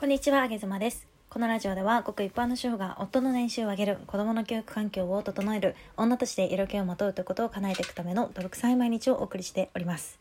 こんにちは、あげずまです。このラジオでは、ごく一般の主婦が夫の年収を上げる、子供の教育環境を整える、女として色気をまとうということを叶えていくための泥臭い毎日をお送りしております。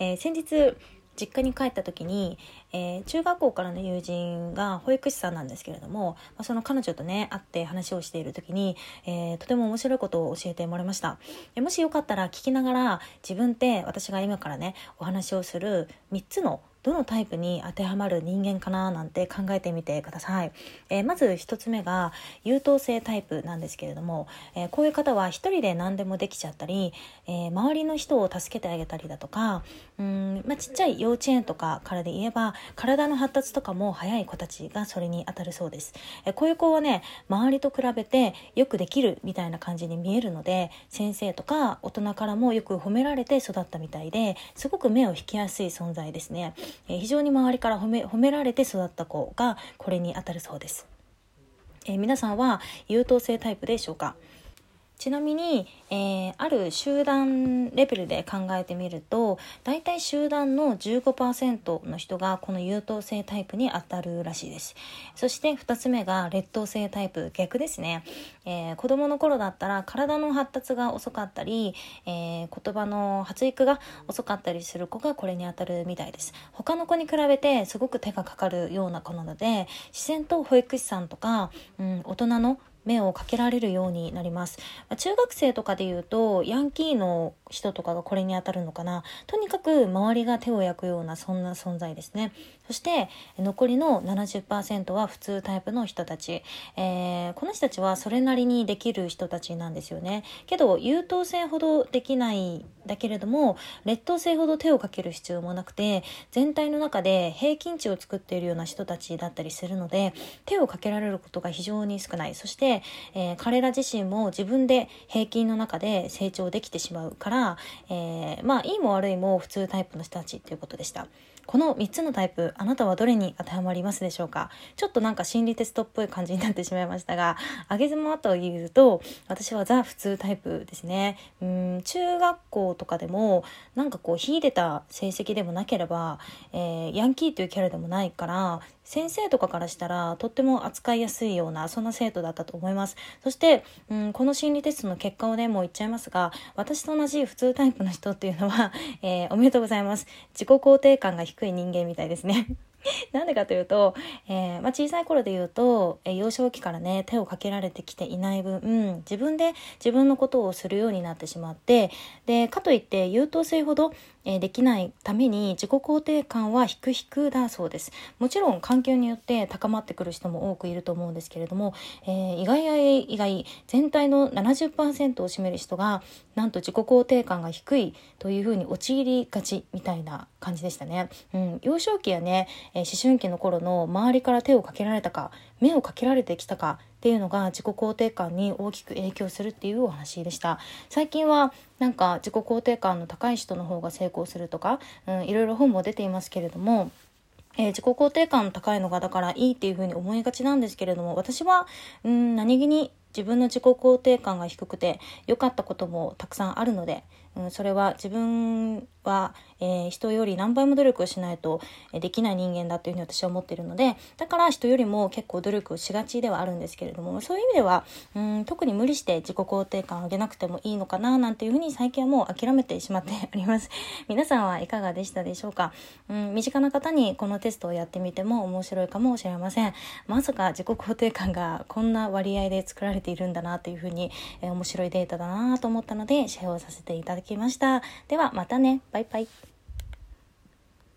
えー先日、実家に帰った時に、えー中学校からの友人が保育士さんなんですけれども、まあその彼女とね会って話をしている時に、えーとても面白いことを教えてもらいましたえもしよかったら聞きながら自分って私が今からねお話をする3つのどのタイプに当てはまる人間かななんて考えてみてください、えーまず1つ目が優等生タイプなんですけれども、えーこういう方は一人で何でもできちゃったり、えー周りの人を助けてあげたりだとかうん、まあ、ちっちゃい幼稚園とかからで言えば体の発達とかも早い子たちがそれに当たるそうです、えこういう子はね周りと比べてよくできるみたいな感じに見えるので先生とか大人からもよく褒められて育ったみたいですごく目を引きやすい存在ですね、えー非常に周りから褒め褒められて育った子がこれにあたるそうです、えー皆さんは優等生タイプでしょうか？ちなみに、えーある集団レベルで考えてみると大体集団の15%の人がこの優等生タイプに当たるらしいです。そして2つ目が劣等生タイプ逆ですね、えー子供の頃だったら体の発達が遅かったり、えー言葉の発育が遅かったりする子がこれに当たるみたいです。他の子に比べてすごく手がかかるような子なので自然と保育士さんとか、うん、大人の目をかけられるようになります。まあ中学生とかで言うとヤンキーの人とかがこれに当たるのかな。とにかく周りが手を焼くようなそんな存在ですね。そして残りの70%は普通タイプの人たち、えーこの人たちはそれなりにできる人たちなんですよね。けど優等生ほどできないだけれども劣等生ほど手をかける必要もなくて全体の中で平均値を作っているような人たちだったりするので手をかけられることが非常に少ない。そして、えー彼ら自身も自分で平均の中で成長できてしまうから、えーまあいいも悪いも普通タイプの人たちということでした。この3つのタイプあなたはどれに当てはまりますでしょうか？ちょっとなんか心理テストっぽい感じになってしまいましたが 上げ妻というと私はザ普通タイプですね。うん中学校とかでもなんかこう秀でた成績でもなければ、えーヤンキーというキャラでもないから先生とかからしたらとっても扱いやすいようなそんな生徒だったと思います。そして、うん、この心理テストの結果をねもう言っちゃいますが私と同じ普通タイプの人っていうのは、えーおめでとうございます。自己肯定感が低い人間みたいですね。なんでかというと、えーまあ、小さい頃で言うと、えー幼少期からね手をかけられてきていない分、うん、自分で自分のことをするようになってしまってでかといって優等生ほど、えーできないために自己肯定感は低々だそうです。もちろん環境によって高まってくる人も多くいると思うんですけれども、えー意外や意外全体の70%を占める人がなんと自己肯定感が低いというふうに陥りがちみたいな感じでしたね、うん、幼少期やね、え思春期の頃の周りから手をかけられたか目をかけられてきたかっていうのが自己肯定感に大きく影響するっていうお話でした。最近はなんか自己肯定感の高い人の方が成功するとか、うん、いろいろ本も出ていますけれどもえー自己肯定感の高いのがだからいいっていうふうに思いがちなんですけれども私はうん何気に自分の自己肯定感が低くて良かったこともたくさんあるので、うん、それは自分は、えー人より何倍も努力をしないとえできない人間だというふうに私は思っているのでだから人よりも結構努力をしがちではあるんですけれどもそういう意味ではうん特に無理して自己肯定感を上げなくてもいいのかななんていうふうに最近はもう諦めてしまっております。皆さんはいかがでしたでしょうか、うん、身近な方にこのテストをやってみても面白いかもしれません。まさか自己肯定感がこんな割合で作られているんだなというふうに、えー面白いデータだなと思ったのでシェアをさせていた。だきました。ではまたね。バイバイ。